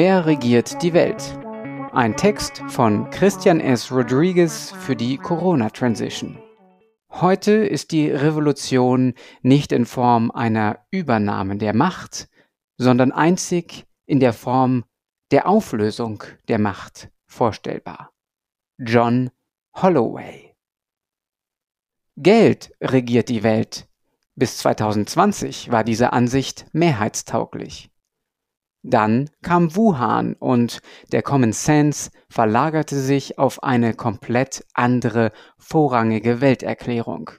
Wer regiert die Welt? Ein Text von Christian S. Rodriguez für die Corona Transition. Heute ist die Revolution nicht in Form einer Übernahme der Macht, sondern einzig in der Form der Auflösung der Macht vorstellbar. John Holloway Geld regiert die Welt. Bis 2020 war diese Ansicht mehrheitstauglich. Dann kam Wuhan und der Common Sense verlagerte sich auf eine komplett andere, vorrangige Welterklärung.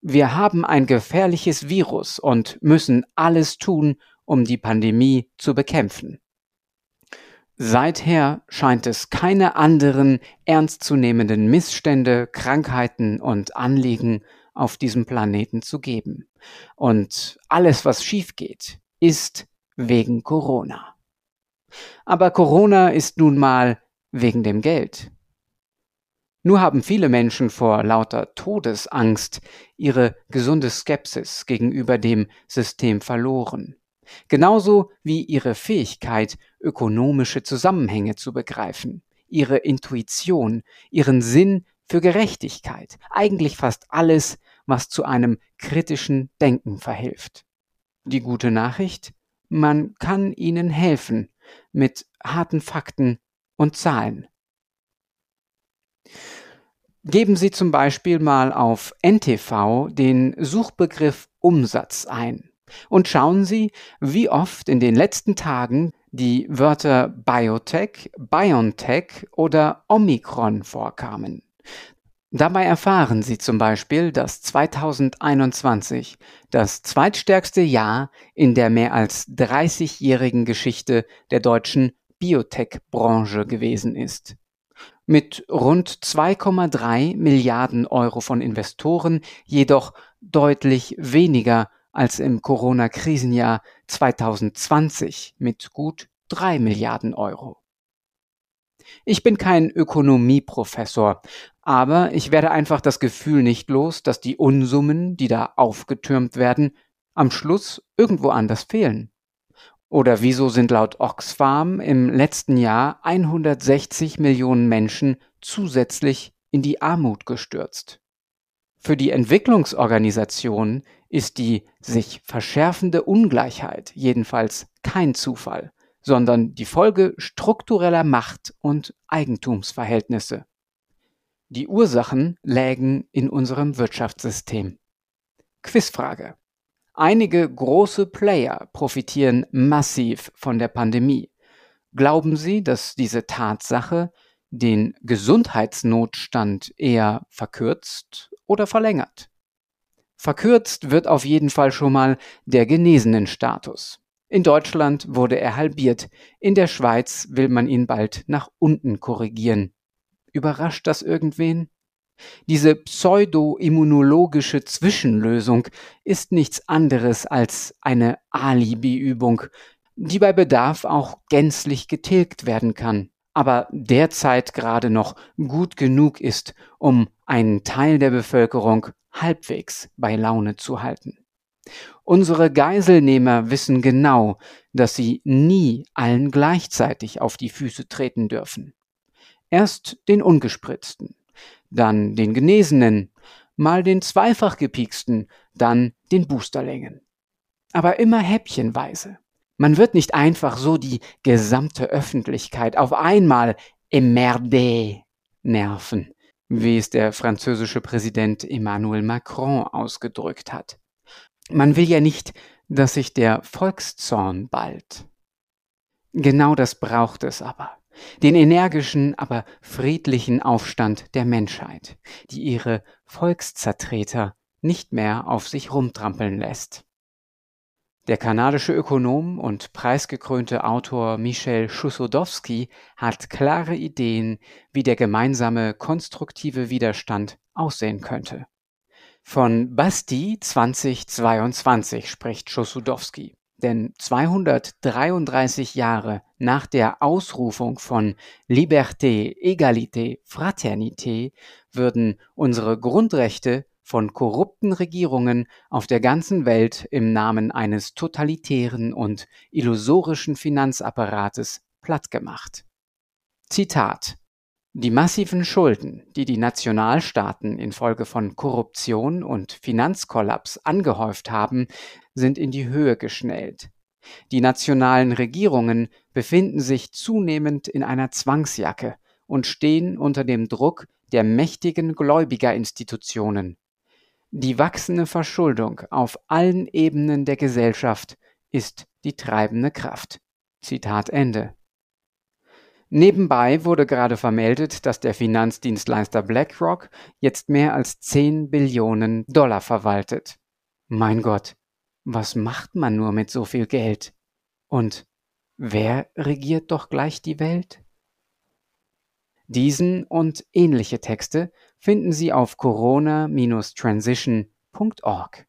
Wir haben ein gefährliches Virus und müssen alles tun, um die Pandemie zu bekämpfen. Seither scheint es keine anderen ernstzunehmenden Missstände, Krankheiten und Anliegen auf diesem Planeten zu geben. Und alles, was schief geht, ist wegen Corona. Aber Corona ist nun mal wegen dem Geld. Nur haben viele Menschen vor lauter Todesangst ihre gesunde Skepsis gegenüber dem System verloren. Genauso wie ihre Fähigkeit, ökonomische Zusammenhänge zu begreifen, ihre Intuition, ihren Sinn für Gerechtigkeit, eigentlich fast alles, was zu einem kritischen Denken verhilft. Die gute Nachricht, man kann ihnen helfen mit harten Fakten und Zahlen. Geben Sie zum Beispiel mal auf NTV den Suchbegriff Umsatz ein und schauen Sie, wie oft in den letzten Tagen die Wörter Biotech, BioNTech oder Omikron vorkamen. Dabei erfahren Sie zum Beispiel, dass 2021 das zweitstärkste Jahr in der mehr als 30-jährigen Geschichte der deutschen Biotech-Branche gewesen ist. Mit rund 2,3 Milliarden Euro von Investoren jedoch deutlich weniger als im Corona-Krisenjahr 2020 mit gut 3 Milliarden Euro. Ich bin kein Ökonomieprofessor, aber ich werde einfach das Gefühl nicht los, dass die Unsummen, die da aufgetürmt werden, am Schluss irgendwo anders fehlen. Oder wieso sind laut Oxfam im letzten Jahr 160 Millionen Menschen zusätzlich in die Armut gestürzt? Für die Entwicklungsorganisation ist die sich verschärfende Ungleichheit jedenfalls kein Zufall, sondern die Folge struktureller Macht- und Eigentumsverhältnisse. Die Ursachen lägen in unserem Wirtschaftssystem. Quizfrage. Einige große Player profitieren massiv von der Pandemie. Glauben Sie, dass diese Tatsache den Gesundheitsnotstand eher verkürzt oder verlängert? Verkürzt wird auf jeden Fall schon mal der genesenen Status. In Deutschland wurde er halbiert, in der Schweiz will man ihn bald nach unten korrigieren. Überrascht das irgendwen? Diese pseudo-immunologische Zwischenlösung ist nichts anderes als eine Alibi-Übung, die bei Bedarf auch gänzlich getilgt werden kann, aber derzeit gerade noch gut genug ist, um einen Teil der Bevölkerung halbwegs bei Laune zu halten. Unsere Geiselnehmer wissen genau, dass sie nie allen gleichzeitig auf die Füße treten dürfen. Erst den Ungespritzten, dann den Genesenen, mal den zweifach gepieksten, dann den Boosterlängen. Aber immer häppchenweise. Man wird nicht einfach so die gesamte Öffentlichkeit auf einmal emmerde nerven, wie es der französische Präsident Emmanuel Macron ausgedrückt hat. Man will ja nicht, dass sich der Volkszorn ballt. Genau das braucht es aber. Den energischen, aber friedlichen Aufstand der Menschheit, die ihre Volkszertreter nicht mehr auf sich rumtrampeln lässt. Der kanadische Ökonom und preisgekrönte Autor Michel Schussodowski hat klare Ideen, wie der gemeinsame konstruktive Widerstand aussehen könnte. Von Basti 2022 spricht Schossudowski. Denn 233 Jahre nach der Ausrufung von Liberté, Egalité, Fraternité würden unsere Grundrechte von korrupten Regierungen auf der ganzen Welt im Namen eines totalitären und illusorischen Finanzapparates plattgemacht. Zitat Die massiven Schulden, die die Nationalstaaten infolge von Korruption und Finanzkollaps angehäuft haben, sind in die Höhe geschnellt. Die nationalen Regierungen befinden sich zunehmend in einer Zwangsjacke und stehen unter dem Druck der mächtigen Gläubigerinstitutionen. Die wachsende Verschuldung auf allen Ebenen der Gesellschaft ist die treibende Kraft. Zitat Ende. Nebenbei wurde gerade vermeldet, dass der Finanzdienstleister BlackRock jetzt mehr als 10 Billionen Dollar verwaltet. Mein Gott, was macht man nur mit so viel Geld? Und wer regiert doch gleich die Welt? Diesen und ähnliche Texte finden Sie auf corona-transition.org.